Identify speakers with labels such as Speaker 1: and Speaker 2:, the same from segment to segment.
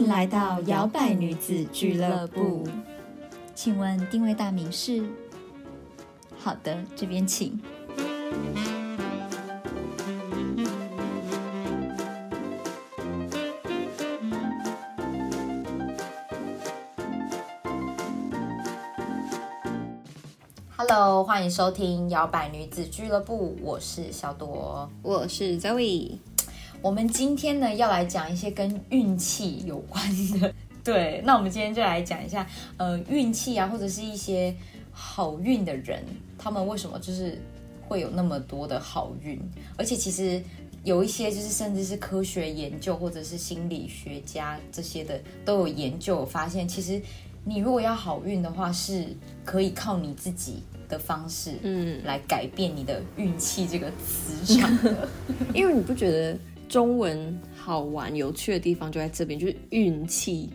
Speaker 1: 迎来到摇摆女子俱乐部。请问定位大名是？好的，这边请。
Speaker 2: Hello，欢迎收听摇摆女子俱乐部，我是小朵。
Speaker 3: 我是 Zoe，
Speaker 2: 我们今天呢要来讲一些跟运气有关的。对，那我们今天就来讲一下，呃，运气啊，或者是一些好运的人，他们为什么就是会有那么多的好运？而且其实有一些就是甚至是科学研究或者是心理学家这些的都有研究有发现，其实你如果要好运的话，是可以靠你自己的方式，嗯，来改变你的运气这个磁场的。
Speaker 3: 因为你不觉得中文好玩有趣的地方就在这边，就是运气。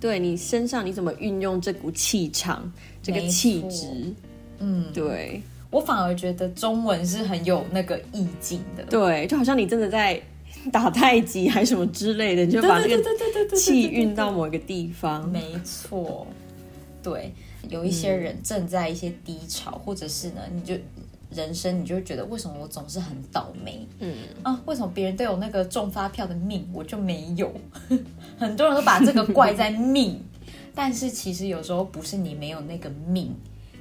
Speaker 3: 对你身上你怎么运用这股气场、这个气质？嗯，对
Speaker 2: 我反而觉得中文是很有那个意境的。
Speaker 3: 对，就好像你真的在打太极还是什么之类的，你就把那个气运到某一个地方。
Speaker 2: 没错，对，有一些人正在一些低潮，或者是呢，你就。人生你就会觉得为什么我总是很倒霉？嗯啊，为什么别人都有那个中发票的命，我就没有？很多人都把这个怪在命，但是其实有时候不是你没有那个命，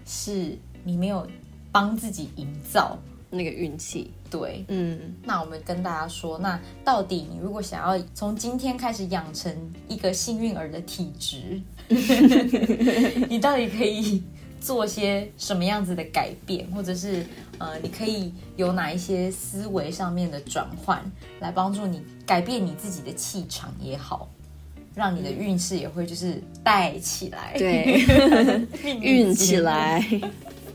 Speaker 2: 是你没有帮自己营造
Speaker 3: 那个运气。
Speaker 2: 对，嗯，那我们跟大家说，那到底你如果想要从今天开始养成一个幸运儿的体质，你到底可以？做些什么样子的改变，或者是呃，你可以有哪一些思维上面的转换，来帮助你改变你自己的气场也好，让你的运势也会就是带起来，
Speaker 3: 对，运起来。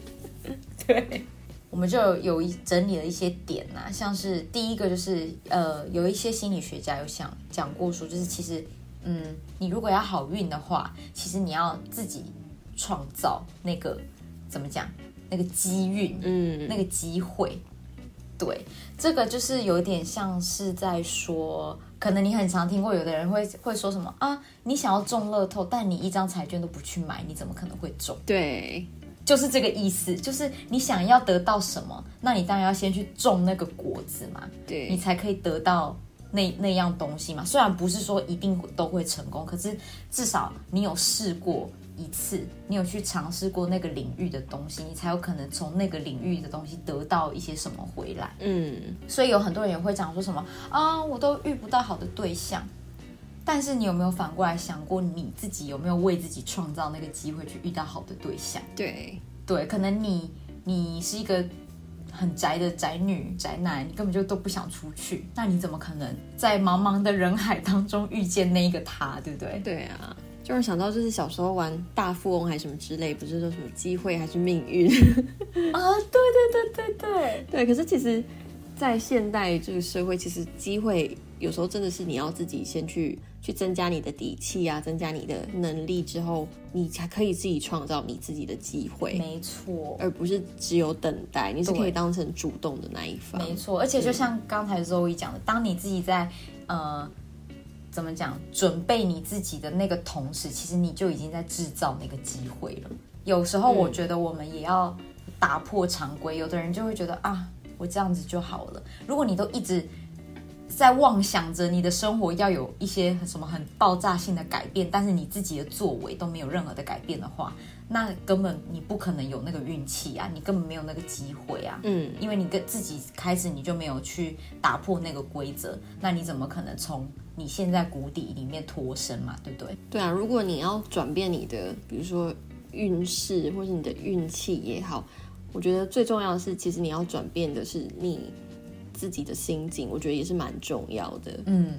Speaker 2: 对，我们就有一整理了一些点呐，像是第一个就是呃，有一些心理学家有想讲过说，就是其实嗯，你如果要好运的话，其实你要自己。创造那个怎么讲？那个机运，嗯，那个机会，对，这个就是有点像是在说，可能你很常听过，有的人会会说什么啊？你想要中乐透，但你一张彩券都不去买，你怎么可能会中？
Speaker 3: 对，
Speaker 2: 就是这个意思，就是你想要得到什么，那你当然要先去种那个果子嘛，
Speaker 3: 对
Speaker 2: 你才可以得到那那样东西嘛。虽然不是说一定都会成功，可是至少你有试过。一次，你有去尝试过那个领域的东西，你才有可能从那个领域的东西得到一些什么回来。嗯，所以有很多人也会讲说什么啊，我都遇不到好的对象。但是你有没有反过来想过，你自己有没有为自己创造那个机会去遇到好的对象？
Speaker 3: 对，
Speaker 2: 对，可能你你是一个很宅的宅女宅男，你根本就都不想出去，那你怎么可能在茫茫的人海当中遇见那一个他？对不对？
Speaker 3: 对啊。就是想到，就是小时候玩大富翁还是什么之类，不是说什么机会还是命运
Speaker 2: 啊？对对对对对
Speaker 3: 对。可是其实，在现代这个社会，其实机会有时候真的是你要自己先去去增加你的底气啊，增加你的能力之后，你才可以自己创造你自己的机会。
Speaker 2: 没错，
Speaker 3: 而不是只有等待，你是可以当成主动的那一方。
Speaker 2: 没错，而且就像刚才周一讲的，当你自己在呃。怎么讲？准备你自己的那个同时，其实你就已经在制造那个机会了。有时候我觉得我们也要打破常规。有的人就会觉得啊，我这样子就好了。如果你都一直在妄想着你的生活要有一些什么很爆炸性的改变，但是你自己的作为都没有任何的改变的话，那根本你不可能有那个运气啊，你根本没有那个机会啊。嗯，因为你跟自己开始你就没有去打破那个规则，那你怎么可能从？你现在谷底里面脱身嘛，对不对？
Speaker 3: 对啊，如果你要转变你的，比如说运势或是你的运气也好，我觉得最重要的是，其实你要转变的是你自己的心境，我觉得也是蛮重要的。
Speaker 2: 嗯，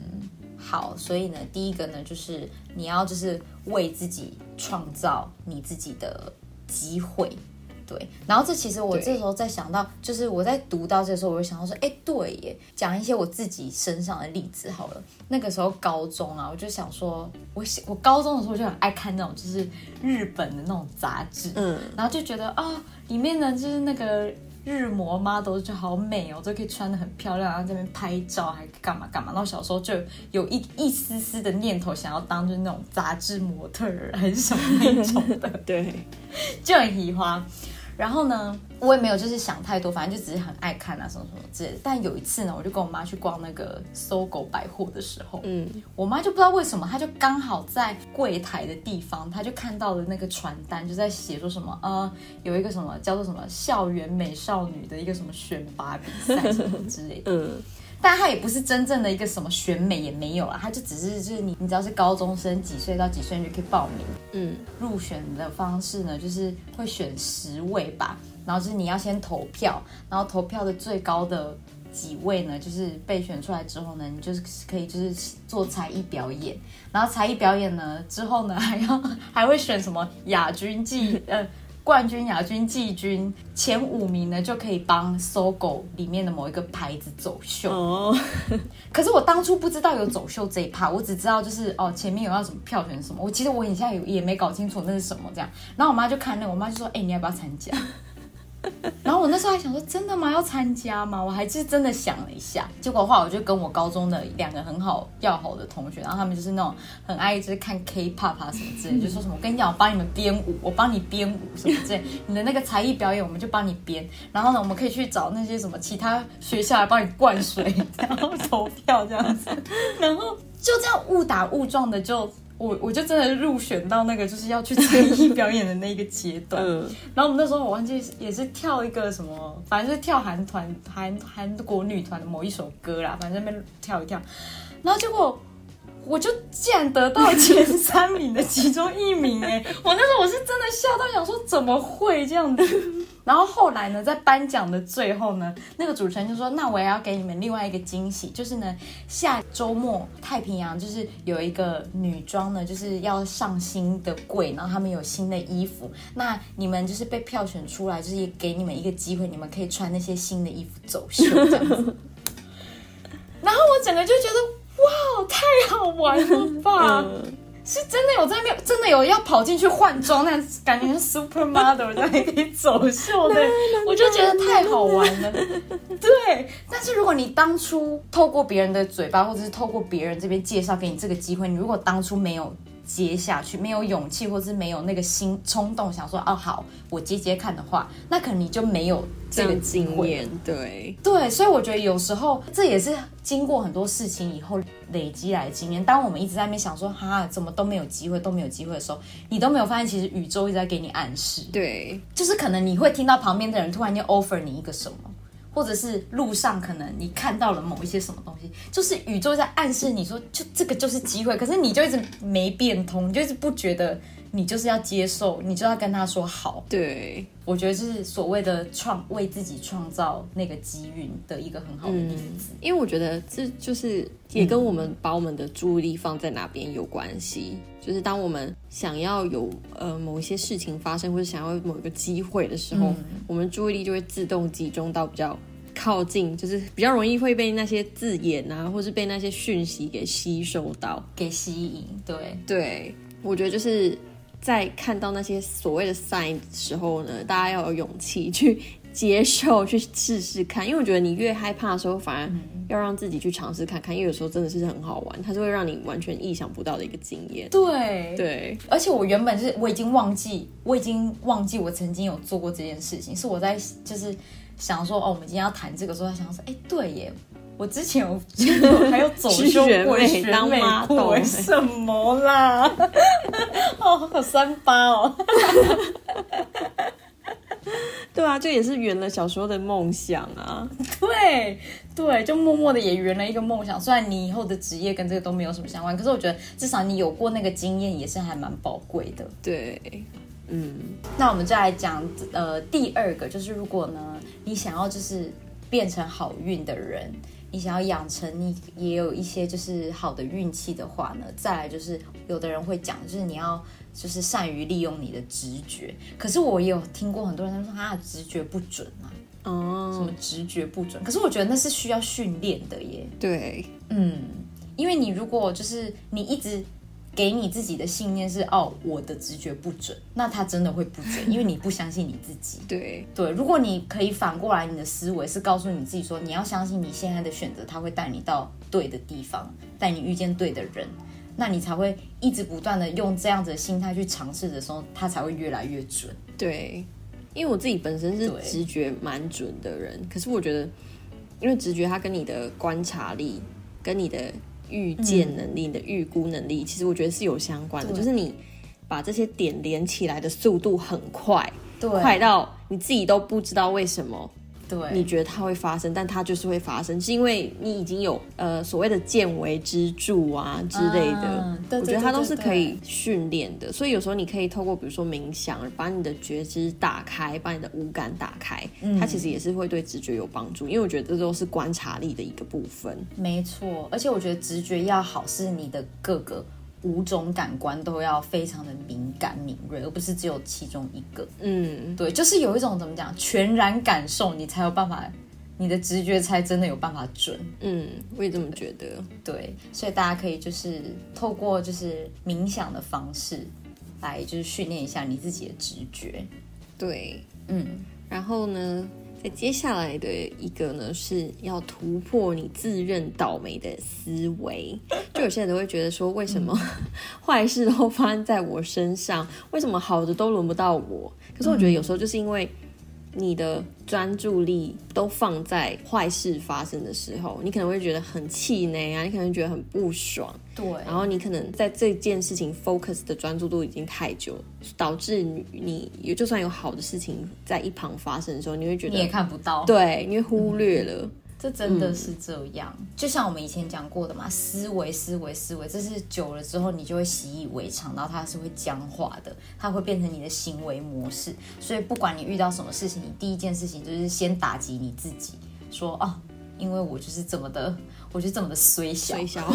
Speaker 2: 好，所以呢，第一个呢，就是你要就是为自己创造你自己的机会。对，然后这其实我这时候在想到，就是我在读到这时候，我就想到说，哎，对耶，讲一些我自己身上的例子好了。那个时候高中啊，我就想说，我我高中的时候就很爱看那种就是日本的那种杂志，嗯，然后就觉得啊，里面呢就是那个日模 model 就好美哦，都可以穿的很漂亮，然后这边拍照还干嘛干嘛。然后小时候就有一一丝丝的念头，想要当就是那种杂志模特儿还是什么那种的，
Speaker 3: 对，
Speaker 2: 就很喜欢。然后呢，我也没有就是想太多，反正就只是很爱看啊什么什么之类的。但有一次呢，我就跟我妈去逛那个搜狗百货的时候，
Speaker 3: 嗯，
Speaker 2: 我妈就不知道为什么，她就刚好在柜台的地方，她就看到了那个传单，就在写说什么呃，有一个什么叫做什么校园美少女的一个什么选拔比赛什么之类的。
Speaker 3: 嗯，
Speaker 2: 但他也不是真正的一个什么选美，也没有啊，他就只是就是你你只要是高中生，几岁到几岁你就可以报名。
Speaker 3: 嗯，
Speaker 2: 入选的方式呢，就是会选十位吧，然后就是你要先投票，然后投票的最高的几位呢，就是被选出来之后呢，你就是可以就是做才艺表演，然后才艺表演呢之后呢，还要还会选什么亚军季呃。冠军、亚军、季军前五名呢，就可以帮搜狗里面的某一个牌子走秀。
Speaker 3: 哦，
Speaker 2: 可是我当初不知道有走秀这一趴，我只知道就是哦前面有要什么票选什么，我其实我以前也也没搞清楚那是什么这样。然后我妈就看那个，我妈就说：“哎、你要不要参加？” 然后我那时候还想说：“真的吗？要参加吗？”我还是真的想了一下。结果的话我就跟我高中的两个很好要好的同学，然后他们就是那种很爱就是看 K-pop 啊什么之类，就说什么我跟你讲，我帮你们编舞，我帮你编舞什么之类，你的那个才艺表演我们就帮你编。然后呢，我们可以去找那些什么其他学校来帮你灌水，然后投票这样子，然后就这样误打误撞的就。我我就真的入选到那个就是要去才艺表演的那个阶段，
Speaker 3: 嗯，
Speaker 2: 然后我们那时候我忘记也是跳一个什么，反正是跳韩团韩韩国女团的某一首歌啦，反正那边跳一跳，然后结果我就竟然得到前三名的其中一名哎，我那时候我是真的吓到想说怎么会这样子，然后后来呢，在颁奖的最后呢，那个主持人就说，那我也要给你们另外一个惊喜，就是呢下周末太平洋就是有一个女装呢，就是要上新的柜，然后他们有新的衣服，那你们就是被票选出来，就是也给你们一个机会，你们可以穿那些新的衣服走秀这样子。然后我整个就觉得，哇，太好玩了吧！
Speaker 3: 嗯
Speaker 2: 是真的有在面，真的有要跑进去换装，那感觉像 supermodel 在那里走秀的，我就觉得太好玩了。对，但是如果你当初透过别人的嘴巴，或者是透过别人这边介绍给你这个机会，你如果当初没有接下去，没有勇气，或是没有那个心冲动，想说哦好，我接接看的话，那可能你就没有这个。
Speaker 3: 经验，对，
Speaker 2: 对，所以我觉得有时候这也是经过很多事情以后累积来的经验。当我们一直在那边想说哈，怎么都没有机会，都没有机会的时候，你都没有发现，其实宇宙一直在给你暗示。
Speaker 3: 对，
Speaker 2: 就是可能你会听到旁边的人突然间 offer 你一个什么，或者是路上可能你看到了某一些什么东西，就是宇宙在暗示你说，就这个就是机会，可是你就一直没变通，就一直不觉得你就是要接受，你就要跟他说好。
Speaker 3: 对，
Speaker 2: 我觉得这是所谓的创为自己创造那个机运的一个很好的例子。
Speaker 3: 因为我觉得这就是也跟我们把我们的注意力放在哪边有关系。就是当我们想要有呃某一些事情发生，或者想要某一个机会的时候，我们注意力就会自动集中到比较靠近，就是比较容易会被那些字眼啊，或是被那些讯息给吸收到。
Speaker 2: 给吸引，对，
Speaker 3: 对，我觉得就是在看到那些所谓的 sign 的时候呢，大家要有勇气去接受，去试试看。因为我觉得你越害怕的时候，反而要让自己去尝试看看，因为有时候真的是很好玩，它是会让你完全意想不到的一个经验。
Speaker 2: 对，
Speaker 3: 对，
Speaker 2: 而且我原本是我已经忘记，我已经忘记我曾经有做过这件事情，是我在就是想说哦，我们今天要谈这个时候，想说哎，对耶。我之前有有还有走秀过
Speaker 3: 去选美
Speaker 2: 选
Speaker 3: 当
Speaker 2: 美
Speaker 3: model
Speaker 2: 过，什么啦？哦，好三八哦。
Speaker 3: 对啊，就也是圆了小时候的梦想啊。
Speaker 2: 对对，就默默的也圆了一个梦想。虽然你以后的职业跟这个都没有什么相关，可是我觉得至少你有过那个经验，也是还蛮宝贵的。
Speaker 3: 对，嗯，
Speaker 2: 那我们就来讲呃第二个，就是如果呢你想要就是变成好运的人，你想要养成你也有一些就是好的运气的话呢，再来就是有的人会讲，就是你要就是善于利用你的直觉。可是我也有听过很多人他说啊直觉不准啊，哦什
Speaker 3: 哦
Speaker 2: 么，直觉不准。可是我觉得那是需要训练的耶。
Speaker 3: 对，
Speaker 2: 嗯，因为你如果就是你一直给你自己的信念是哦，我的直觉不准，那他真的会不准，因为你不相信你自己。
Speaker 3: 对
Speaker 2: 对，如果你可以反过来，你的思维是告诉你自己说，你要相信你现在的选择，他会带你到对的地方，带你遇见对的人，那你才会一直不断的用这样子的心态去尝试的时候，它才会越来越准。
Speaker 3: 对，因为我自己本身是直觉蛮准的人，可是我觉得，因为直觉它跟你的观察力、跟你的预见能力、你的预估能力，其实我觉得是有相关的，就是你把这些点连起来的速度很快，
Speaker 2: 对，
Speaker 3: 快到你自己都不知道为什么。
Speaker 2: 对，
Speaker 3: 你觉得它会发生，但它就是会发生，是因为你已经有呃所谓的见微知著啊之类的。
Speaker 2: 嗯对
Speaker 3: 我觉得它都是可以训练的，所以有时候你可以透过比如说冥想，把你的觉知打开，把你的五感打开，
Speaker 2: 嗯
Speaker 3: 它其实也是会对直觉有帮助，因为我觉得这都是观察力的一个部分。
Speaker 2: 没错，而且我觉得直觉要好，是你的各个五种感官都要非常的敏感敏锐，而不是只有其中一个。
Speaker 3: 嗯，
Speaker 2: 对，就是有一种怎么讲，全然感受，你才有办法，你的直觉才真的有办法准。
Speaker 3: 嗯，我也这么觉得。
Speaker 2: 对，所以大家可以就是透过就是冥想的方式来就是训练一下你自己的直觉。
Speaker 3: 对，
Speaker 2: 嗯，
Speaker 3: 然后呢，在接下来的一个呢，是要突破你自认倒霉的思维。就有些人都会觉得说，为什么 坏事都发生在我身上？为什么好的都轮不到我？可是我觉得有时候就是因为你的专注力都放在坏事发生的时候，你可能会觉得很气馁啊，你可能会觉得很不爽。
Speaker 2: 对，
Speaker 3: 然后你可能在这件事情 focus 的专注度已经太久，导致你你也就算有好的事情在一旁发生的时候，你会觉得
Speaker 2: 你也看不到。
Speaker 3: 对，你会忽略了。
Speaker 2: 这真的是这样，就像我们以前讲过的嘛，思维、思维、思维，这是久了之后你就会习以为常，然后它是会僵化的，它会变成你的行为模式。所以不管你遇到什么事情，你第一件事情就是先打击你自己，说哦，因为我就是这么的，我就这么的衰小，
Speaker 3: 衰小，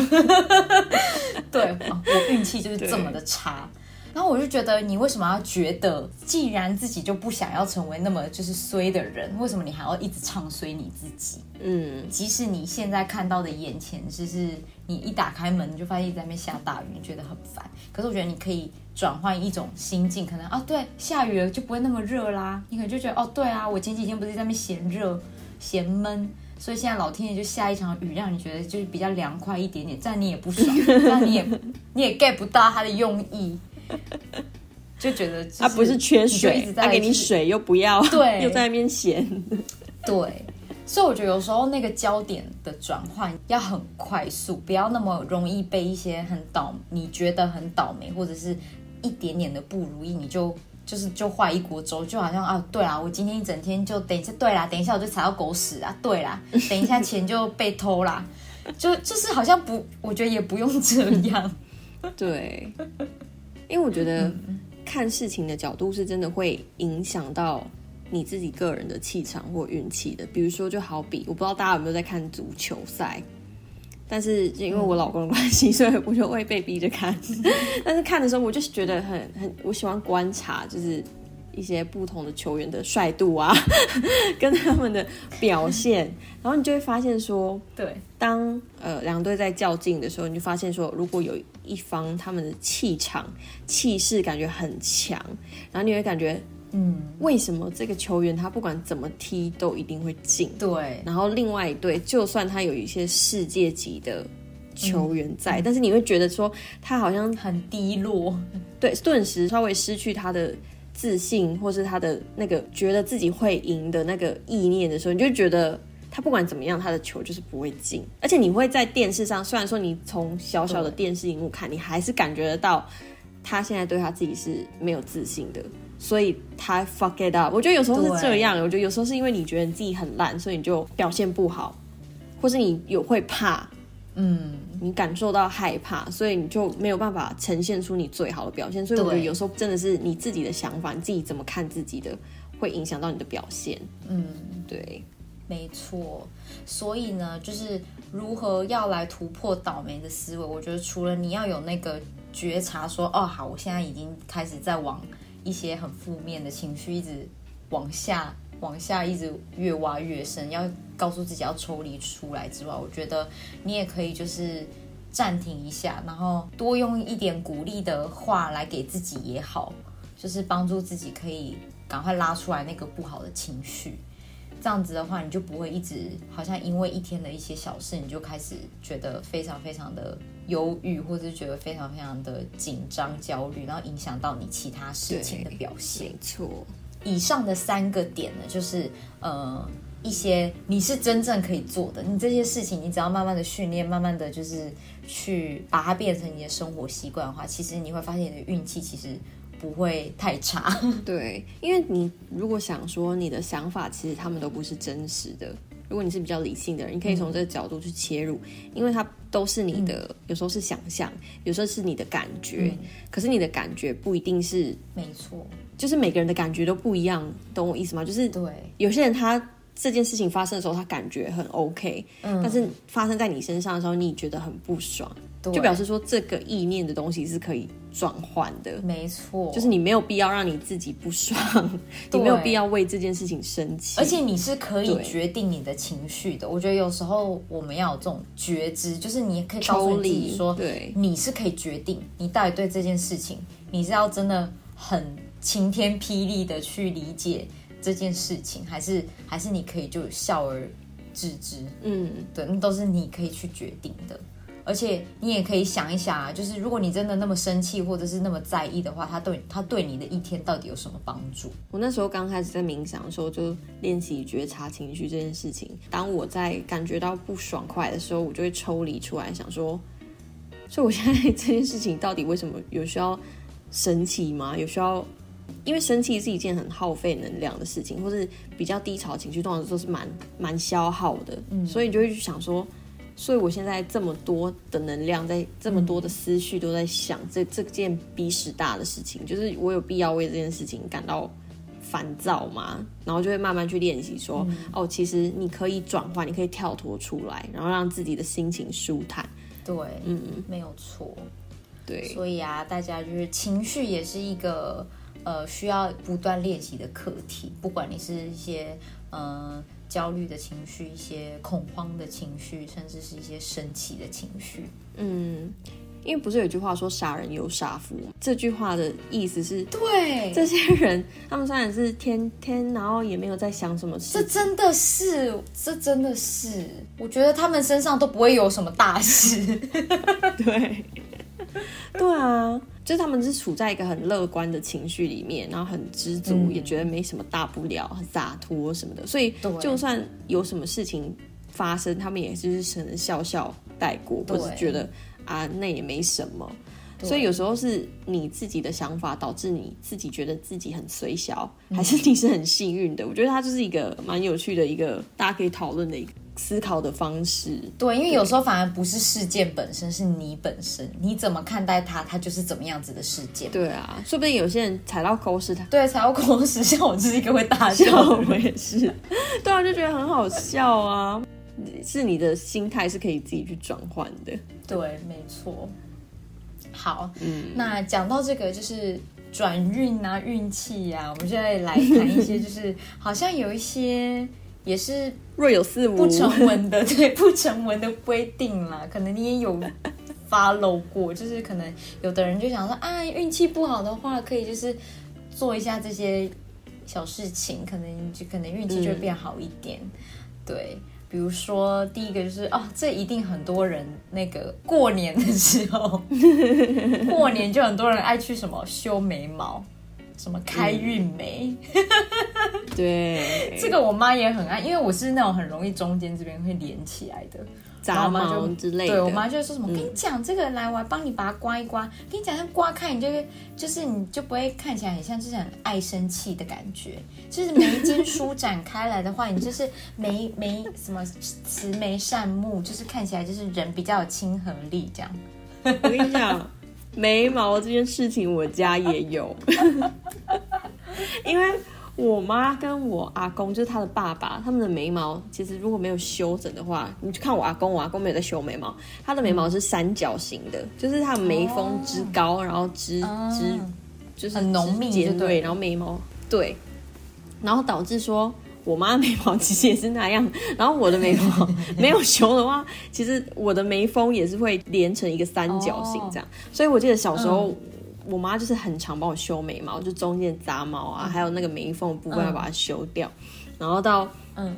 Speaker 2: 对，哦我运气就是这么的差。然后我就觉得，你为什么要觉得，既然自己就不想要成为那么就是衰的人，为什么你还要一直唱衰你自己？
Speaker 3: 嗯，
Speaker 2: 即使你现在看到的眼前，就是你一打开门你就发现在那边下大雨，你觉得很烦。可是我觉得你可以转换一种心境，可能啊，对，下雨了就不会那么热啦。你可能就觉得哦，对啊，我前几天不是在那边嫌热、嫌闷，所以现在老天爷就下一场雨，让你觉得就是比较凉快一点点，这样你也不爽，这样你也 你也 get 不到他的用意，就觉得
Speaker 3: 他不是缺水他给你水又不要，
Speaker 2: 对。
Speaker 3: 又在那边闲。
Speaker 2: 对，所以我觉得有时候那个焦点的转换要很快速，不要那么容易被一些很倒，你觉得很倒霉或者是一点点的不如意，你就就是就坏一锅粥，就好像啊，对啦，我今天一整天就等一下，对啦，等一下我就踩到狗屎啊，对啦，等一下钱就被偷啦，就就是好像不，我觉得也不用这样，
Speaker 3: 对，因为我觉得
Speaker 2: 嗯
Speaker 3: 看事情的角度是真的会影响到你自己个人的气场或运气的。比如说，就好比我不知道大家有没有在看足球赛，但是因为我老公的关系，所以我就会被逼着看。但是看的时候，我就是觉得很很，我喜欢观察，就是。一些不同的球员的帅度啊，跟他们的表现，然后你就会发现说，
Speaker 2: 对，
Speaker 3: 当呃两队在较劲的时候，你就发现说，如果有一方他们的气场、气势感觉很强，然后你会感觉
Speaker 2: 嗯，
Speaker 3: 为什么这个球员他不管怎么踢都一定会进，
Speaker 2: 对，
Speaker 3: 然后另外一队就算他有一些世界级的球员
Speaker 2: 嗯
Speaker 3: 在，但是你会觉得说他好像
Speaker 2: 很低落，
Speaker 3: 对顿时稍微失去他的自信，或是他的那个觉得自己会赢的那个意念的时候，你就觉得他不管怎么样，他的球就是不会进。而且你会在电视上，虽然说你从小小的电视荧幕看，你还是感觉得到他现在对他自己是没有自信的。所以他 fuck it up，我觉得有时候是这样，我觉得有时候是因为你觉得你自己很烂，所以你就表现不好，或是你有会怕，
Speaker 2: 嗯，
Speaker 3: 你感受到害怕，所以你就没有办法呈现出你最好的表现。所以我觉得有时候真的是你自己的想法，你自己怎么看自己的，会影响到你的表现。
Speaker 2: 嗯。
Speaker 3: 对，
Speaker 2: 没错，所以呢，就是如何要来突破倒霉的思维，我觉得除了你要有那个觉察说，哦，好，我现在已经开始在往一些很负面的情绪一直往下、往下，一直越挖越深，要告诉自己要抽离出来之外，我觉得你也可以就是暂停一下，然后多用一点鼓励的话来给自己也好，就是帮助自己可以赶快拉出来那个不好的情绪。这样子的话，你就不会一直好像因为一天的一些小事，你就开始觉得非常非常的忧郁，或者是觉得非常非常的紧张、焦虑，然后影响到你其他事情的表现。
Speaker 3: 没错。
Speaker 2: 以上的三个点呢，就是呃一些你是真正可以做的，你这些事情，你只要慢慢的训练，慢慢的就是去把它变成你的生活习惯的话，其实你会发现你的运气其实不会太差。
Speaker 3: 对，因为你如果想说你的想法，其实他们都不是真实的。如果你是比较理性的人，你可以从这个角度去切入，因为它都是你的，有时候是想象，有时候是你的感觉。可是你的感觉不一定是
Speaker 2: 没错。
Speaker 3: 就是每个人的感觉都不一样，懂我意思吗？就是
Speaker 2: 对，
Speaker 3: 有些人他这件事情发生的时候，他感觉很 OK，嗯，但是发生在你身上的时候，你觉得很不爽，就表示说这个意念的东西是可以转换的，
Speaker 2: 没错，
Speaker 3: 就是你没有必要让你自己不爽，你没有必要为这件事情生气，
Speaker 2: 而且你是可以决定你的情绪的。我觉得有时候我们要有这种觉知，就是你可以告诉自己说，
Speaker 3: 对，
Speaker 2: 你是可以决定你到底对这件事情，你是要真的很。晴天霹雳的去理解这件事情，还是还是你可以就笑而置之，嗯，对，那都是你可以去决定的。而且你也可以想一想啊，就是如果你真的那么生气或者是那么在意的话，他对他对你的一天到底有什么帮助？
Speaker 3: 我那时候刚开始在冥想的时候，就练习觉察情绪这件事情。当我在感觉到不爽快的时候，我就会抽离出来，想说，所以我现在这件事情到底为什么有需要生气吗？有需要？因为生气是一件很耗费能量的事情，或是比较低潮情绪，通常都是蛮蛮消耗的。嗯，所以你就会去想说，所以我现在这么多的能量，在这么多的思绪都在想这这件逼屎大的事情，就是我有必要为这件事情感到烦躁吗？然后就会慢慢去练习说，哦，其实你可以转换，你可以跳脱出来，然后让自己的心情舒坦。
Speaker 2: 对，嗯，没有错。
Speaker 3: 对，
Speaker 2: 所以啊，大家就是情绪也是一个。呃，需要不断练习的课题，不管你是一些呃焦虑的情绪，一些恐慌的情绪，甚至是一些生气的情绪。
Speaker 3: 嗯，因为不是有句话说“傻人有傻福”，这句话的意思是，
Speaker 2: 对
Speaker 3: 这些人，他们虽然是天天，然后也没有在想什么事，
Speaker 2: 这真的是，这真的是，我觉得他们身上都不会有什么大事。
Speaker 3: 对，对啊。就是他们是处在一个很乐观的情绪里面，然后很知足，也觉得没什么大不了，很洒脱什么的。所以就算有什么事情发生，他们也就是只能笑笑带过，或是觉得啊那也没什么。所以有时候是你自己的想法导致你自己觉得自己很随小，还是你是很幸运的？我觉得它就是一个蛮有趣的一个大家可以讨论的一个。思考的方式，
Speaker 2: 对，因为有时候反而不是事件本身，是你本身，你怎么看待它，它就是怎么样子的事件。
Speaker 3: 对啊，说不定有些人踩到狗屎，他
Speaker 2: 对踩到狗屎，像我就是一个会大笑，
Speaker 3: 我也是，对啊，就觉得很好笑啊。是你的心态是可以自己去转换的，
Speaker 2: 对，没错。好，嗯，那讲到这个就是转运啊，运气呀，我们现在来谈一些，就是好像有一些。也是
Speaker 3: 若有似无
Speaker 2: 不成文的，对不成文的规定啦。可能你也有 follow 过，就是可能有的人就想说啊，运气不好的话，可以就是做一下这些小事情，可能就可能运气就会变好一点。对，比如说第一个就是哦，这一定很多人那个过年的时候，过年就很多人爱去什么修眉毛。什么开运眉？
Speaker 3: 对，
Speaker 2: 这个我妈也很爱，因为我是那种很容易中间这边会连起来的
Speaker 3: 杂毛之类的。
Speaker 2: 对我妈就说什么，跟你讲这个来，我帮你把它刮一刮。跟你讲，像刮开，你就就是你就不会看起来很像是很爱生气的感觉。就是眉间 舒展开来的话，你就是眉眉什么慈眉善目，就是看起来就是人比较有亲和力这样。
Speaker 3: 我跟你讲。眉毛这件事情，我家也有，因为我妈跟我阿公，就是他的爸爸，他们的眉毛其实如果没有修整的话，你去看我阿公，我阿公没有在修眉毛，他的眉毛是三角形的，就是他的眉峰之高，然后之之就是
Speaker 2: 很浓密，
Speaker 3: 对，然后眉毛对，然后导致说。我妈眉毛其实也是那样，然后我的眉毛 没有修的话，其实我的眉峰也是会连成一个三角形这样。所以我记得小时候，我妈就是很常帮我修眉毛，就中间杂毛啊，还有那个眉缝部分要把它修掉。然后到
Speaker 2: 嗯，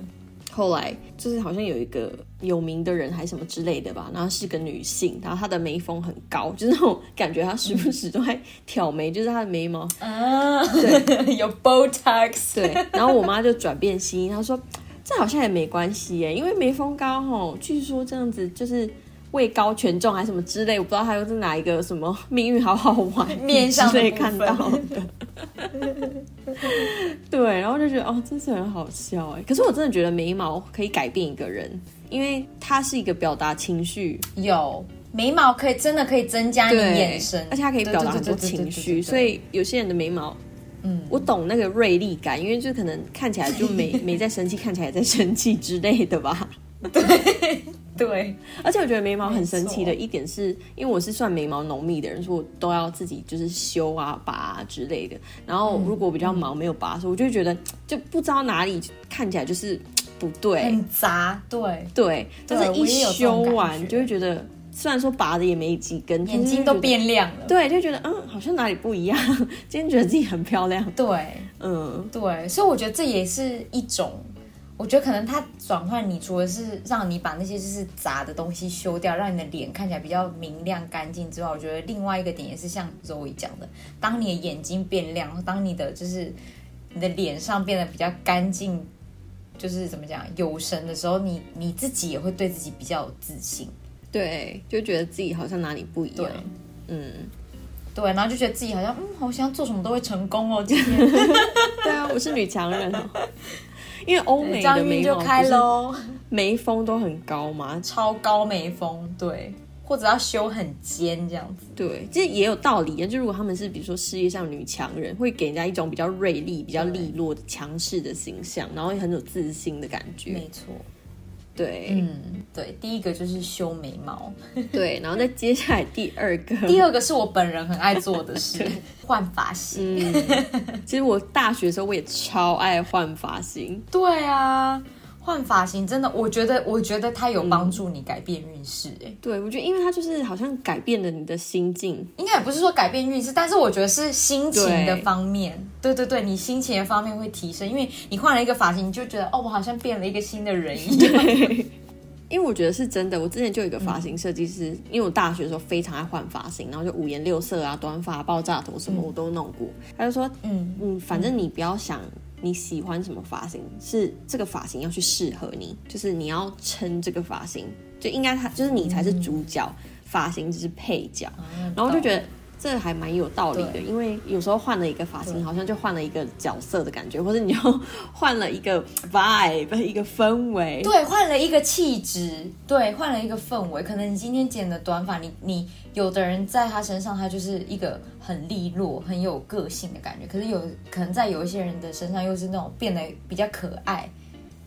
Speaker 3: 后来就是好像有一个有名的人还是什么之类的吧，然后是个女性，然后她的眉峰很高，就是那种感觉她时不时都在挑眉，就是她的眉毛
Speaker 2: 啊，对，有 Botox，
Speaker 3: 对，然后我妈就转变心意，她说这好像也没关系耶，因为眉峰高吼，据说这样子就是位高权重还是什么之类，我不知道他又是哪一个什么 命运好好玩
Speaker 2: 面上的
Speaker 3: 看到的。对，然后就觉得哦，真是很好笑哎。可是我真的觉得眉毛可以改变一个人，因为它是一个表达情绪，
Speaker 2: 有眉毛可以真的可以增加你，眼神，
Speaker 3: 而且它可以表达很多情绪，所以有些人的眉毛。
Speaker 2: 嗯，
Speaker 3: 我懂那个锐利感，因为就可能看起来就没没在生气，看起来在生气之类的吧。
Speaker 2: 对，
Speaker 3: 而且我觉得眉毛很神奇的一点是，因为我是算眉毛浓密的人，所以我都要自己就是修啊、拔啊之类的。然后如果比较忙没有拔的时候，我就会觉得 就不知道哪里看起来就是不对，
Speaker 2: 很杂，对，
Speaker 3: 对。但是一修完就会觉得，虽然说拔的也没几根，
Speaker 2: 眼睛都变亮了，
Speaker 3: 对，就觉得嗯，好像哪里不一样。今天觉得自己很漂亮，
Speaker 2: 对
Speaker 3: 嗯，
Speaker 2: 对，所以我觉得这也是一种。我觉得可能它转换你，除了是让你把那些就是杂的东西修掉，让你的脸看起来比较明亮干净之外，我觉得另外一个点也是像周伟讲的，当你的眼睛变亮，当你的就是你的脸上变得比较干净，就是怎么讲有神的时候，你你自己也会对自己比较有自信。
Speaker 3: 对，就觉得自己好像哪里不一
Speaker 2: 对
Speaker 3: 样，嗯，
Speaker 2: 对，然后就觉得自己好像嗯，好像做什么都会成功哦，今天
Speaker 3: 对啊，我是女强人哦。因为欧美的
Speaker 2: 张
Speaker 3: 眉
Speaker 2: 毛就开喽，
Speaker 3: 眉峰都很高嘛，
Speaker 2: 超高眉峰，对，或者要修很尖这样子。
Speaker 3: 对，这也有道理啊。就如果他们是比如说事业上女强人，会给人家一种比较锐利、比较利落、强势的形象，然后也很有自信的感觉。
Speaker 2: 没错，
Speaker 3: 对，
Speaker 2: 嗯，对，第一个就是修眉毛，
Speaker 3: 对，然后再接下来第二个，
Speaker 2: 第二个是我本人很爱做的事，换发型。
Speaker 3: 嗯，其实我大学的时候我也超爱换发型，
Speaker 2: 对啊，换发型真的，我觉得，我觉得它有帮助你改变运势、哎、
Speaker 3: 对我觉得因为它就是好像改变了你的心境，
Speaker 2: 应该也不是说改变运势，但是我觉得是心情的方面。对。对对，你心情的方面会提升，因为你换了一个发型，你就觉得哦，我好像变了一个新的人一样。
Speaker 3: 因为我觉得是真的，我之前就有一个发型设计师，因为我大学的时候非常爱换发型，然后就五颜六色啊，短发、爆炸头什么我都弄过。他就说，
Speaker 2: 嗯，
Speaker 3: 嗯，反正你不要想你喜欢什么发型，是这个发型要去适合你，就是你要撑这个发型，就应该它就是你才是主角，发型只是配角。然后就觉得。这还蛮有道理的，因为有时候换了一个发型，好像就换了一个角色的感觉，或者你就换了一个 vibe，一个氛围。
Speaker 2: 对，换了一个气质，对，换了一个氛围。可能你今天剪的短发，你你有的人在他身上，他就是一个很利落、很有个性的感觉。可是有可能在有一些人的身上，又是那种变得比较可爱。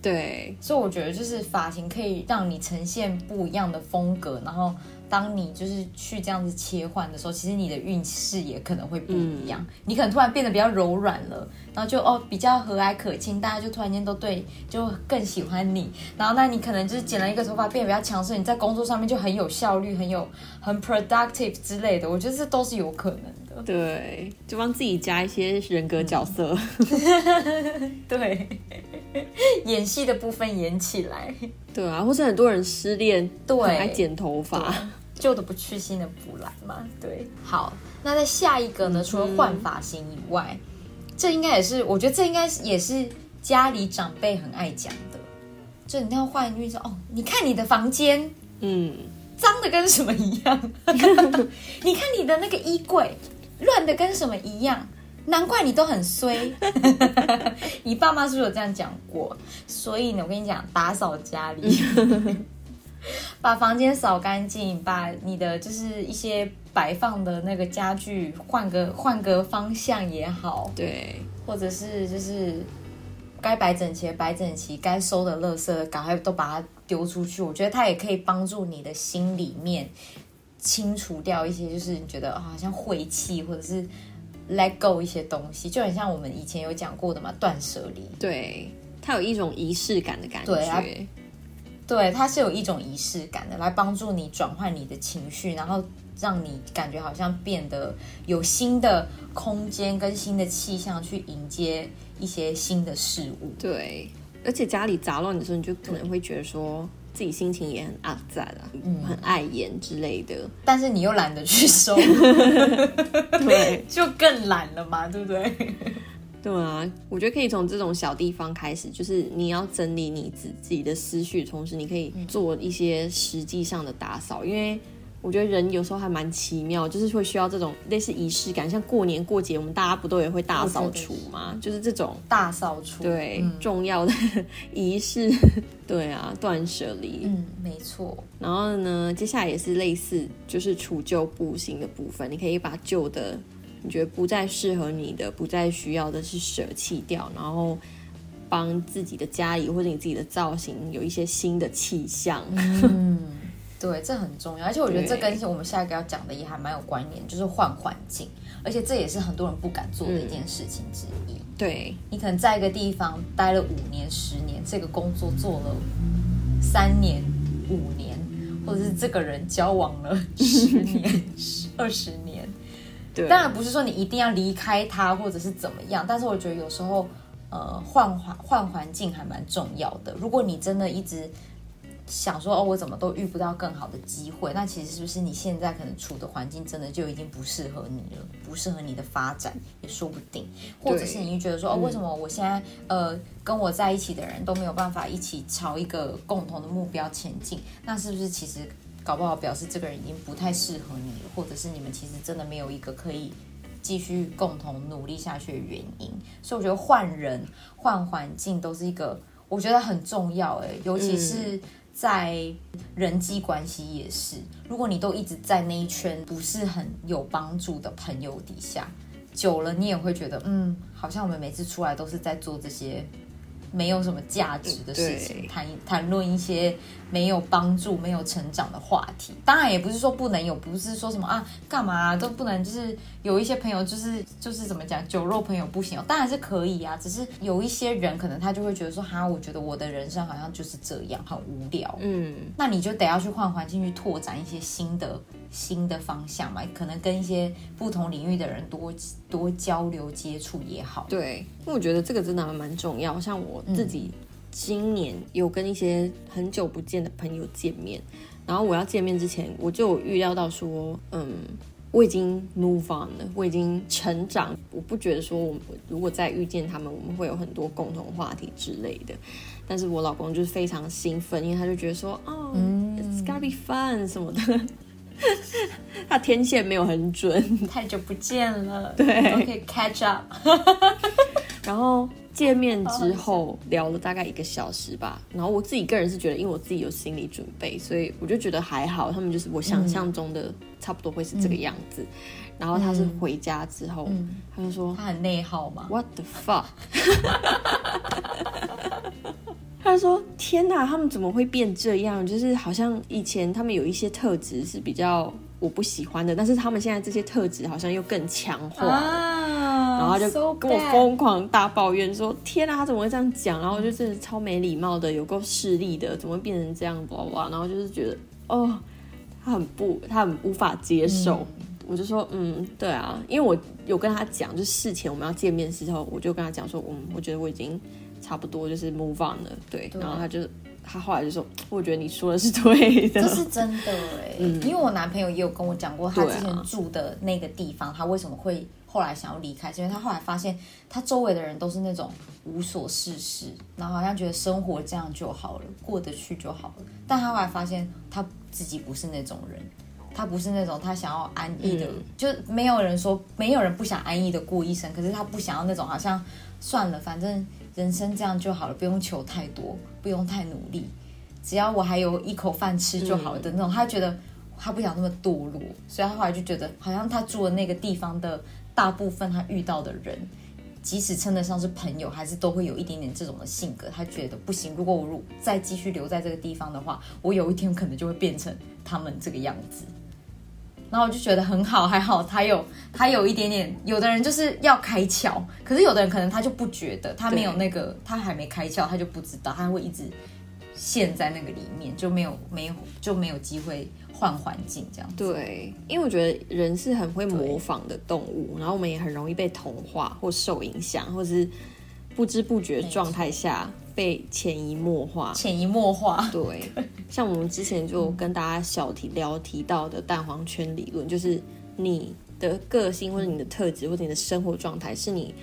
Speaker 3: 对，
Speaker 2: 所以我觉得就是发型可以让你呈现不一样的风格，然后当你就是去这样子切换的时候，其实你的运势也可能会不一样。你可能突然变得比较柔软了，然后就哦比较和蔼可亲，大家就突然间都对就更喜欢你。然后那你可能就是剪了一个头发变得比较强势，你在工作上面就很有效率，很有很 productive 之类的。我觉得这都是有可能的。
Speaker 3: 对，就帮自己加一些人格角色。
Speaker 2: 对，演戏的部分演起来。
Speaker 3: 对啊，或是很多人失恋，
Speaker 2: 对
Speaker 3: 很爱剪头发。
Speaker 2: 旧的不去，新的不来嘛。对，好，那在下一个呢？除了换发型以外，这应该也是，我觉得这应该是也是家里长辈很爱讲的。就你要换运说哦，你看你的房间
Speaker 3: 嗯，
Speaker 2: 脏的跟什么一样？你看你的那个衣柜乱的跟什么一样？难怪你都很衰。你爸妈是不是有这样讲过？所以呢，我跟你讲，打扫家里，把房间扫干净，把你的就是一些摆放的那个家具换个换个方向也好，
Speaker 3: 对，
Speaker 2: 或者是就是该摆整齐的摆整齐，该收的垃圾赶快都把它丢出去。我觉得它也可以帮助你的心里面清除掉一些，就是你觉得、啊好像晦气，或者是 let go 一些东西，就很像我们以前有讲过的嘛，断舍离。
Speaker 3: 对，它有一种仪式感的感
Speaker 2: 对啊
Speaker 3: 觉。
Speaker 2: 对，它是有一种仪式感的，来帮助你转换你的情绪，然后让你感觉好像变得有新的空间跟新的气象去迎接一些新的事物。
Speaker 3: 对，而且家里杂乱的时候，你就可能会觉得说自己心情也很阿杂啊，很碍眼之类的。
Speaker 2: 但是你又懒得去收，
Speaker 3: 对，
Speaker 2: 就更懒了嘛，对不对？
Speaker 3: 对啊，我觉得可以从这种小地方开始，就是你要整理你自自己的思绪，同时你可以做一些实际上的打扫，因为我觉得人有时候还蛮奇妙，就是会需要这种类似仪式感，像过年过节，我们大家不都也会大扫除吗？就是这种
Speaker 2: 大扫除，
Speaker 3: 对、重要的仪式，对啊，断舍离，
Speaker 2: 嗯，没错。
Speaker 3: 然后呢，接下来也是类似，就是除旧布新的部分，你可以把旧的。你觉得不再适合你的、不再需要的，是舍弃掉，然后帮自己的家里或者你自己的造型有一些新的气象。
Speaker 2: 嗯，对，这很重要，而且我觉得这跟我们下一个要讲的也还蛮有关联，就是换环境，而且这也是很多人不敢做的一件事情之一。
Speaker 3: 对，
Speaker 2: 你可能在一个地方待了五年、十年，这个工作做了三年、五年，或者是这个人交往了十年、二十年。
Speaker 3: 对，
Speaker 2: 当然不是说你一定要离开他，或者是怎么样，但是我觉得有时候，呃，换环换环境还蛮重要的。如果你真的一直想说哦，我怎么都遇不到更好的机会，那其实是不是你现在可能处的环境真的就已经不适合你了，不适合你的发展也说不定，或者是你就觉得说哦，为什么我现在呃跟我在一起的人都没有办法一起朝一个共同的目标前进？那是不是其实搞不好表示这个人已经不太适合你了，或者是你们其实真的没有一个可以继续共同努力下去的原因？所以我觉得换人、换环境都是一个我觉得很重要哎，尤其是。在人际关系也是，如果你都一直在那一圈不是很有帮助的朋友底下，久了你也会觉得，嗯，好像我们每次出来都是在做这些没有什么价值的事情，
Speaker 3: 对。
Speaker 2: 谈谈论一些没有帮助、没有成长的话题。当然也不是说不能有，不是说什么啊干嘛、都不能，就是有一些朋友就是就是怎么讲，酒肉朋友不行哦，当然是可以啊。只是有一些人可能他就会觉得说，哈，我觉得我的人生好像就是这样，很无聊。
Speaker 3: 嗯，
Speaker 2: 那你就得要去换环境，去拓展一些新的新的方向嘛，可能跟一些不同领域的人多多交流接触也好。
Speaker 3: 对，因为我觉得这个真的还蛮重要。像我自己今年有跟一些很久不见的朋友见面，然后我要见面之前，我就有预料到说，嗯，我已经 move on 了，我已经成长，我不觉得说我如果再遇见他们，我们会有很多共同话题之类的。但是我老公就是非常兴奋，因为他就觉得说，哦、i t s gotta be fun 什么的。他天线没有很准，
Speaker 2: 太久不见了，
Speaker 3: 对
Speaker 2: 都可以 catch up。
Speaker 3: 然后见面之后聊了大概一个小时吧，然后我自己个人是觉得，因为我自己有心理准备，所以我就觉得还好，他们就是我想象中的差不多会是这个样子。然后他是回家之后，他就说
Speaker 2: 他很内耗嘛
Speaker 3: ，What the fuck？他就说：“天哪，他们怎么会变这样？就是好像以前他们有一些特质是比较我不喜欢的，但是他们现在这些特质好像又更强化了。
Speaker 2: 啊，
Speaker 3: 然后他就跟我疯狂大抱怨说：“天啊，他怎么会这样讲？然后就真的超没礼貌的，有够势利的，怎么会变成这样？哇哇！然后就是觉得哦，他很不，他很无法接受。我就说，嗯，对啊，因为我有跟他讲，就是事前我们要见面的时候，我就跟他讲说，嗯，我觉得我已经差不多就是 move on 了，对。然后他就他后来就说，我觉得你说的是对的，
Speaker 2: 这是真的哎、因为我男朋友也有跟我讲过，他之前住的那个地方，他为什么会后来想要离开，是因为他后来发现他周围的人都是那种无所事事，然后好像觉得生活这样就好了，过得去就好了。但他后来发现他自己不是那种人。他不是那种他想要安逸的，
Speaker 3: 嗯
Speaker 2: 就没有人说没有人不想安逸的过一生，可是他不想要那种好像算了，反正人生这样就好了，不用求太多，不用太努力，只要我还有一口饭吃就好了的那种。他觉得他不想那么堕落，所以他后来就觉得，好像他住的那个地方的大部分他遇到的人，即使称得上是朋友，还是都会有一点点这种的性格。他觉得不行，如果我如再继续留在这个地方的话，我有一天可能就会变成他们这个样子。然后我就觉得很好，还好他有他有一点点，有的人就是要开窍，可是有的人可能他就不觉得，他没有那个，他还没开窍，他就不知道，他会一直陷在那个里面，就没有没有就没有机会换环境这样子。
Speaker 3: 对，因为我觉得人是很会模仿的动物，然后我们也很容易被同化或受影响，或是不知不觉状态下被潜移默化。
Speaker 2: 潜移默化，
Speaker 3: 对，像我们之前就跟大家小提聊提到的蛋黄圈理论，就是你的个性或者你的特质或者你的生活状态是你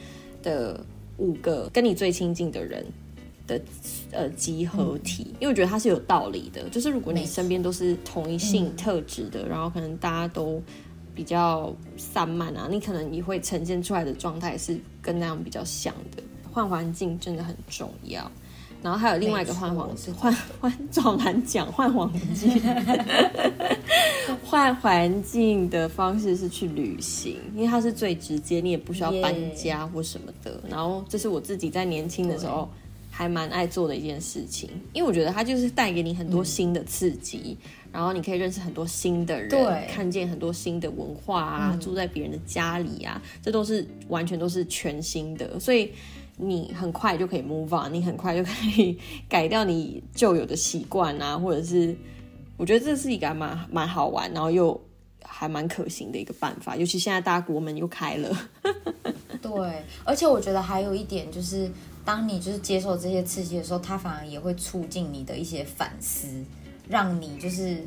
Speaker 3: 的五个跟你最亲近的人的呃集合体，因为我觉得它是有道理的，就是如果你身边都是同一性特质的，然后可能大家都比较散漫啊，你可能你会呈现出来的状态是跟那样比较像的。换环境真的很重要。然后还有另外一个换环
Speaker 2: 是
Speaker 3: 换换好难讲换环境，换环境的方式是去旅行，因为它是最直接，你也不需要搬家或什么的。然后这是我自己在年轻的时候还蛮爱做的一件事情，因为我觉得它就是带给你很多新的刺激，然后你可以认识很多新的人，
Speaker 2: 对
Speaker 3: 看见很多新的文化啊，住在别人的家里啊，这都是完全都是全新的，所以。你很快就可以 move on，你很快就可以 改掉你旧有的习惯啊，或者是我觉得这是一个还蛮蛮好玩，然后又还蛮可行的一个办法，尤其现在大家国门又开了。
Speaker 2: 对，而且我觉得还有一点就是，当你就是接受这些刺激的时候，它反而也会促进你的一些反思，让你就是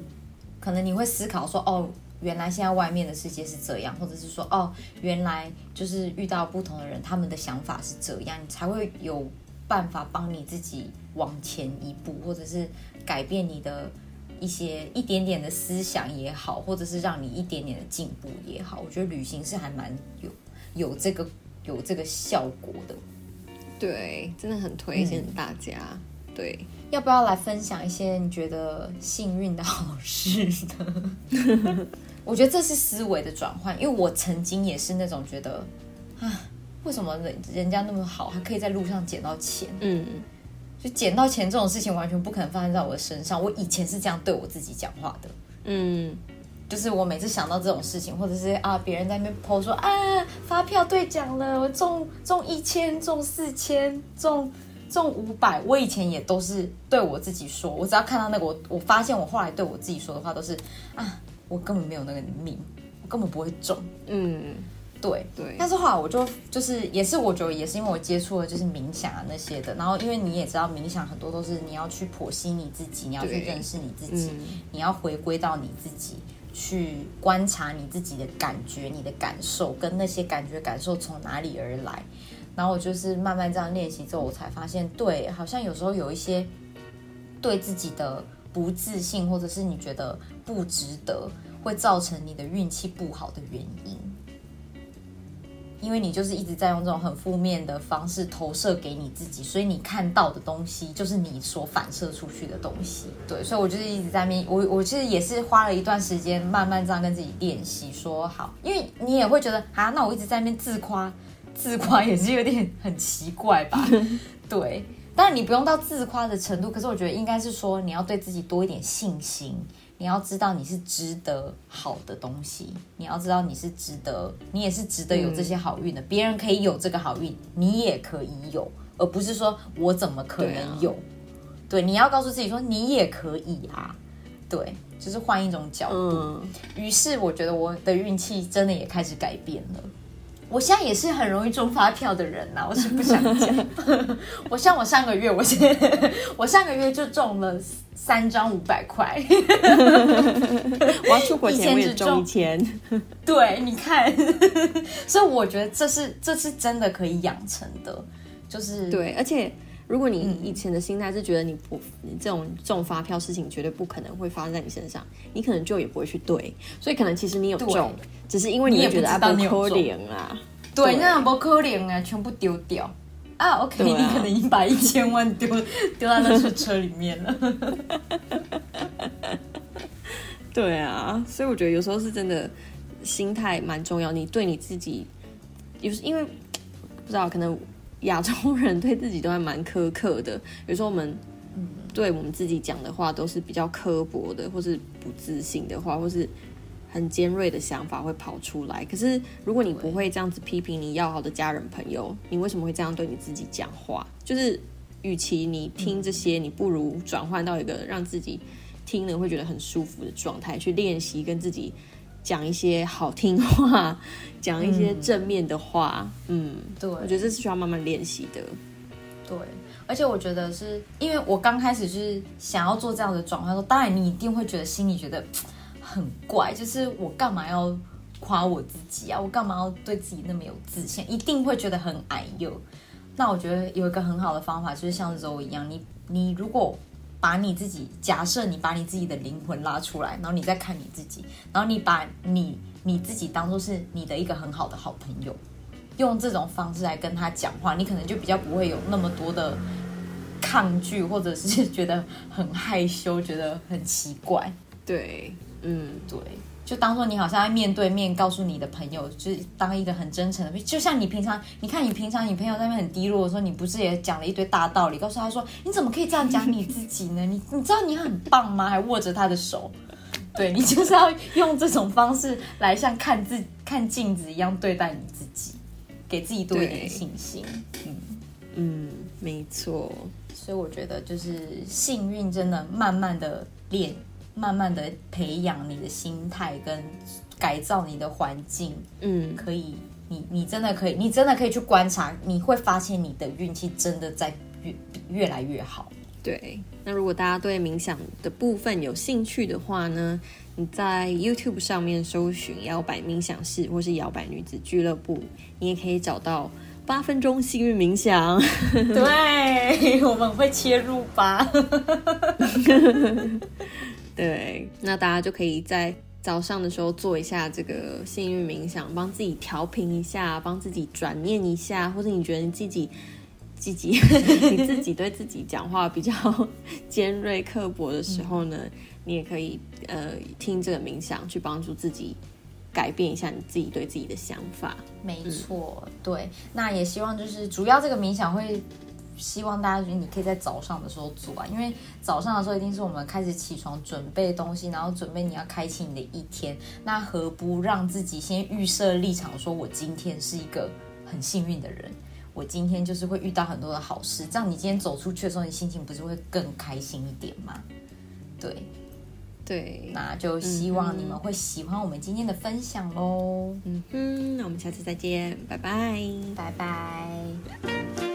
Speaker 2: 可能你会思考说，哦，原来现在外面的世界是这样，或者是说，哦，原来就是遇到不同的人，他们的想法是这样，你才会有办法帮你自己往前一步，或者是改变你的一些一点点的思想也好，或者是让你一点点的进步也好，我觉得旅行是还蛮有有这个有这个效果的。
Speaker 3: 对，真的很推荐大家。对，
Speaker 2: 要不要来分享一些你觉得幸运的好事呢？我觉得这是思维的转换，因为我曾经也是那种觉得，啊，为什么人人家那么好，还可以在路上捡到钱？
Speaker 3: 嗯，
Speaker 2: 就捡到钱这种事情完全不可能发生在我的身上。我以前是这样对我自己讲话的，
Speaker 3: 嗯，
Speaker 2: 就是我每次想到这种事情，或者是啊别人在那边 po 说啊发票兑奖了，我中中一千，中四千，中中五百，我以前也都是对我自己说，我只要看到那个，我我发现我后来对我自己说的话都是啊，我根本没有那个命，我根本不会中，
Speaker 3: 嗯，
Speaker 2: 对。
Speaker 3: 对。
Speaker 2: 但是后来我就就是也是我觉得也是因为我接触了就是冥想啊那些的，然后因为你也知道冥想很多都是你要去剖析你自己，你要去认识你自己，
Speaker 3: 嗯。
Speaker 2: 你要回归到你自己，去观察你自己的感觉、你的感受，跟那些感觉感受从哪里而来。然后我就是慢慢这样练习之后，我才发现，对，好像有时候有一些对自己的不自信，或者是你觉得不值得，会造成你的运气不好的原因。因为你就是一直在用这种很负面的方式投射给你自己，所以你看到的东西就是你所反射出去的东西。对，所以我就是一直在面，我我其实也是花了一段时间，慢慢这样跟自己练习，说好，因为你也会觉得啊，那我一直在那边自夸，自夸也是有点很奇怪吧？对，当然你不用到自夸的程度，可是我觉得应该是说你要对自己多一点信心。你要知道你是值得好的东西，你要知道你是值得，你也是值得有这些好运的。别、人可以有这个好运，你也可以有，而不是说我怎么可能有？对,、你要告诉自己说你也可以啊。对，就是换一种角度。
Speaker 3: 嗯，
Speaker 2: 于是我觉得我的运气真的也开始改变了。我现在也是很容易中发票的人呐、我是不想讲。我像我上个月，我现 我上个月就中了三张五百块。
Speaker 3: 我要出国
Speaker 2: 以
Speaker 3: 前我也中一千，
Speaker 2: 对，你看，所以我觉得这是这是真的可以养成的，就是
Speaker 3: 对，而且如果
Speaker 2: 嗯。
Speaker 3: 你以前的心态是觉得你不，你这种中发票事情绝对不可能会发生在你身上，你可能就也不会去对，所以可能其实你有中，只是因为
Speaker 2: 你也
Speaker 3: 会觉得啊不可
Speaker 2: 中
Speaker 3: 怜啊，
Speaker 2: 对，
Speaker 3: 对
Speaker 2: 那不可怜啊，全部丢掉。啊。OK，、
Speaker 3: 啊。
Speaker 2: 你可能已经把一千万丢丢到那车车里面了。
Speaker 3: 对啊，所以我觉得有时候是真的心态蛮重要，你对你自己，有时因为不知道可能亚洲人对自己都还蛮苛刻的，有时候我们。对我们自己讲的话都是比较刻薄的，或是不自信的话，或是很尖锐的想法会跑出来。可是如果你不会这样子批评你要好的家人朋友，你为什么会这样对你自己讲话？就是与其你听这些，你不如转换到一个让自己听了会觉得很舒服的状态，去练习跟自己讲一些好听话，讲一些正面的话。嗯，
Speaker 2: 对，
Speaker 3: 我觉得这是需要慢慢练习的。
Speaker 2: 对，而且我觉得是因为我刚开始就是想要做这样的转换，说当然你一定会觉得心里觉得 很怪，就是我干嘛要夸我自己啊？我干嘛要对自己那么有自信？一定会觉得很矮幼。那我觉得有一个很好的方法，就是像柔一样，你你如果把你自己假设你把你自己的灵魂拉出来，然后你再看你自己，然后你把你你自己当做是你的一个很好的好朋友。用这种方式来跟他讲话，你可能就比较不会有那么多的抗拒，或者是觉得很害羞，觉得很奇怪。
Speaker 3: 对，嗯，
Speaker 2: 对，就当做你好像在面对面告诉你的朋友，就是当一个很真诚的，就像你平常，你看你平常你朋友在那边很低落的时候，你不是也讲了一堆大道理，告诉他说你怎么可以这样讲你自己呢？你 你知道你很棒吗？还握着他的手，对 你就是要用这种方式来像看自看镜子一样对待你自己。给自己多一点信心，
Speaker 3: 嗯嗯，没错。
Speaker 2: 所以我觉得就是幸运，真的慢慢的练，慢慢的培养你的心态跟改造你的环境，嗯，可以，你你真的可以，你真的可以去观察，你会发现你的运气真的在越越来越好。
Speaker 3: 对，那如果大家对冥想的部分有兴趣的话呢，你在 YouTube 上面搜寻“摇摆冥想室”或是“摇摆女子俱乐部”，你也可以找到八分钟幸运冥想。
Speaker 2: 对，我们会切入吧。
Speaker 3: 对，那大家就可以在早上的时候做一下这个幸运冥想，帮自己调频一下，帮自己转念一下，或者你觉得你自己。自己，你自己对自己讲话比较 尖锐刻薄的时候呢，你也可以呃听这个冥想，去帮助自己改变一下你自己对自己的想法。
Speaker 2: 没错，对。那也希望就是主要这个冥想会希望大家觉得你可以在早上的时候做啊，因为早上的时候一定是我们开始起床准备东西，然后准备你要开启你的一天。那何不让自己先预设立场，说我今天是一个很幸运的人。我今天就是会遇到很多的好事，这样你今天走出去的时候，你心情不是会更开心一点吗？对，
Speaker 3: 对，
Speaker 2: 那就希望你们会喜欢我们今天的分享喽。
Speaker 3: 嗯哼，那我们下次再见，拜拜，
Speaker 2: 拜拜。